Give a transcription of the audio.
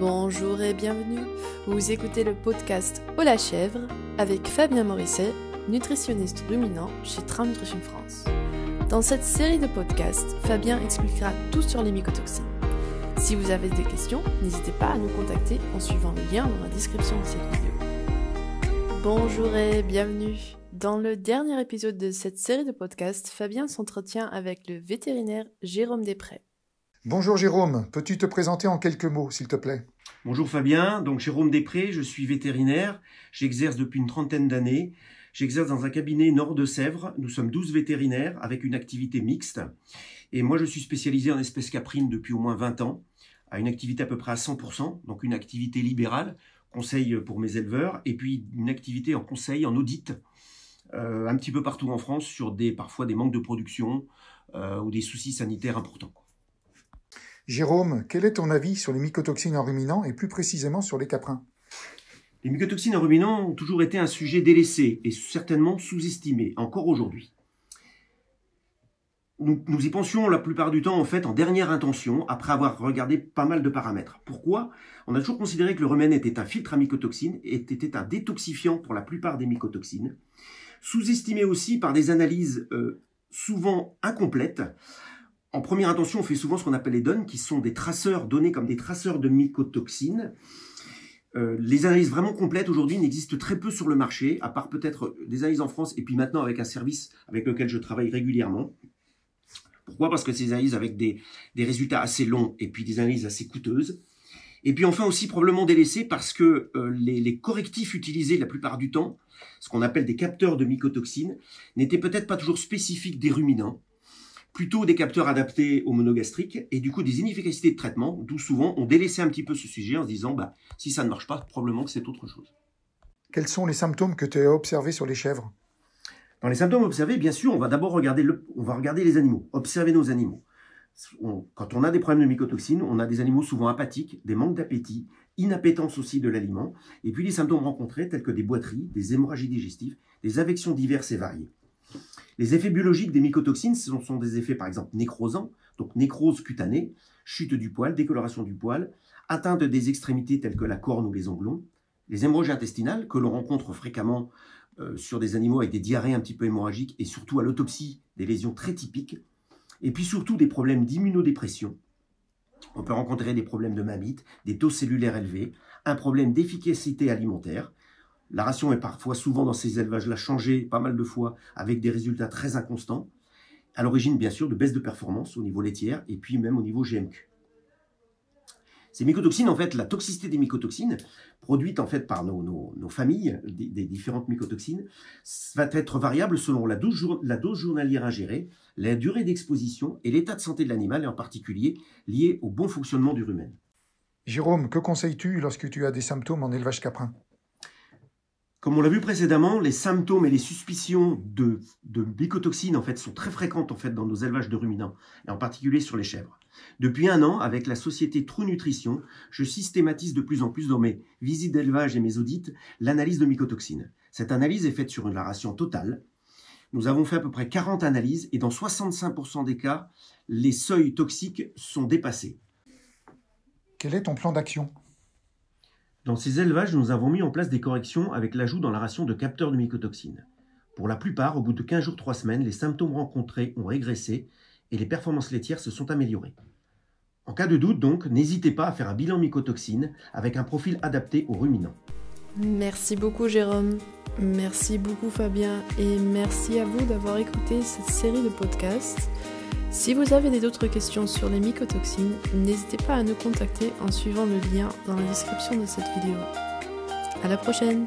Bonjour et bienvenue. Vous écoutez le podcast Au la chèvre avec Fabien Morisset, nutritionniste ruminant chez Tram Nutrition France. Dans cette série de podcasts, Fabien expliquera tout sur les mycotoxines. Si vous avez des questions, n'hésitez pas à nous contacter en suivant le lien dans la description de cette vidéo. Bonjour et bienvenue. Dans le dernier épisode de cette série de podcasts, Fabien s'entretient avec le vétérinaire Jérôme Després. Bonjour Jérôme, peux-tu te présenter en quelques mots, s'il te plaît? Bonjour Fabien, donc Jérôme Després, je suis vétérinaire, j'exerce depuis une trentaine d'années, j'exerce dans un cabinet nord de Sèvres, nous sommes 12 vétérinaires avec une activité mixte, et moi je suis spécialisé en espèces caprines depuis au moins 20 ans, à une activité à peu près à 100%, donc une activité libérale, conseil pour mes éleveurs, et puis une activité en conseil, en audit, euh, un petit peu partout en France sur des parfois des manques de production euh, ou des soucis sanitaires importants. Jérôme, quel est ton avis sur les mycotoxines en ruminant et plus précisément sur les caprins? Les mycotoxines en ruminant ont toujours été un sujet délaissé et certainement sous-estimé, encore aujourd'hui. Nous, nous, y pensions la plupart du temps en fait en dernière intention, après avoir regardé pas mal de paramètres. Pourquoi? On a toujours considéré que le rumen était un filtre à mycotoxines et était un détoxifiant pour la plupart des mycotoxines. Sous-estimé aussi par des analyses euh, souvent incomplètes, en première intention, on fait souvent ce qu'on appelle les DON, qui sont des traceurs donnés comme des traceurs de mycotoxines. Euh, les analyses vraiment complètes aujourd'hui n'existent très peu sur le marché, à part peut-être des analyses en France et puis maintenant avec un service avec lequel je travaille régulièrement. Pourquoi? Parce que ces analyses avec des, des, résultats assez longs et puis des analyses assez coûteuses. Et puis enfin aussi probablement délaissées parce que euh, les, correctifs utilisés la plupart du temps, ce qu'on appelle des capteurs de mycotoxines, n'étaient peut-être pas toujours spécifiques des ruminants plutôt des capteurs adaptés aux monogastriques et du coup des inefficacités de traitement, d'où souvent on délaissait un petit peu ce sujet en se disant bah, si ça ne marche pas, probablement que c'est autre chose. Quels sont les symptômes que tu as observés sur les chèvres? Dans les symptômes observés, bien sûr, on va d'abord regarder, le, on va regarder les animaux, observer nos animaux. On, quand on a des problèmes de mycotoxines, on a des animaux souvent apathiques, des manques d'appétit, inappétence aussi de l'aliment, et puis les symptômes rencontrés tels que des boiteries, des hémorragies digestives, des affections diverses et variées. Les effets biologiques des mycotoxines ce sont des effets par exemple nécrosants, donc nécrose cutanée, chute du poil, décoloration du poil, atteinte des extrémités telles que la corne ou les onglons, les hémorragies intestinales que l'on rencontre fréquemment euh, sur des animaux avec des diarrhées un petit peu hémorragiques et surtout à l'autopsie des lésions très typiques, et puis surtout des problèmes d'immunodépression. On peut rencontrer des problèmes de mammites, des taux cellulaires élevés, un problème d'efficacité alimentaire, la ration est parfois, souvent dans ces élevages-là, changée pas mal de fois avec des résultats très inconstants. À l'origine, bien sûr, de baisse de performance au niveau laitière et puis même au niveau GMQ. Ces mycotoxines, en fait, la toxicité des mycotoxines, produite en fait par nos, familles, des, différentes mycotoxines, va être variable selon la dose, la dose journalière ingérée, la durée d'exposition et l'état de santé de l'animal, et en particulier lié au bon fonctionnement du rumen. Jérôme, que conseilles-tu lorsque tu as des symptômes en élevage caprin? Comme on l'a vu précédemment, les symptômes et les suspicions de, mycotoxines en fait, sont très fréquentes en fait, dans nos élevages de ruminants, et en particulier sur les chèvres. Depuis un an, avec la société True Nutrition, je systématise de plus en plus dans mes visites d'élevage et mes audits l'analyse de mycotoxines. Cette analyse est faite sur une ration totale. Nous avons fait à peu près 40 analyses et dans 65% des cas, les seuils toxiques sont dépassés. Quel est ton plan d'action? Dans ces élevages, nous avons mis en place des corrections avec l'ajout dans la ration de capteurs de mycotoxines. Pour la plupart, au bout de 15 jours 3 semaines, les symptômes rencontrés ont régressé et les performances laitières se sont améliorées. En cas de doute, donc, n'hésitez pas à faire un bilan mycotoxine avec un profil adapté aux ruminants. Merci beaucoup Jérôme, merci beaucoup Fabien et merci à vous d'avoir écouté cette série de podcasts. Si vous avez d'autres questions sur les mycotoxines, n'hésitez pas à nous contacter en suivant le lien dans la description de cette vidéo. À la prochaine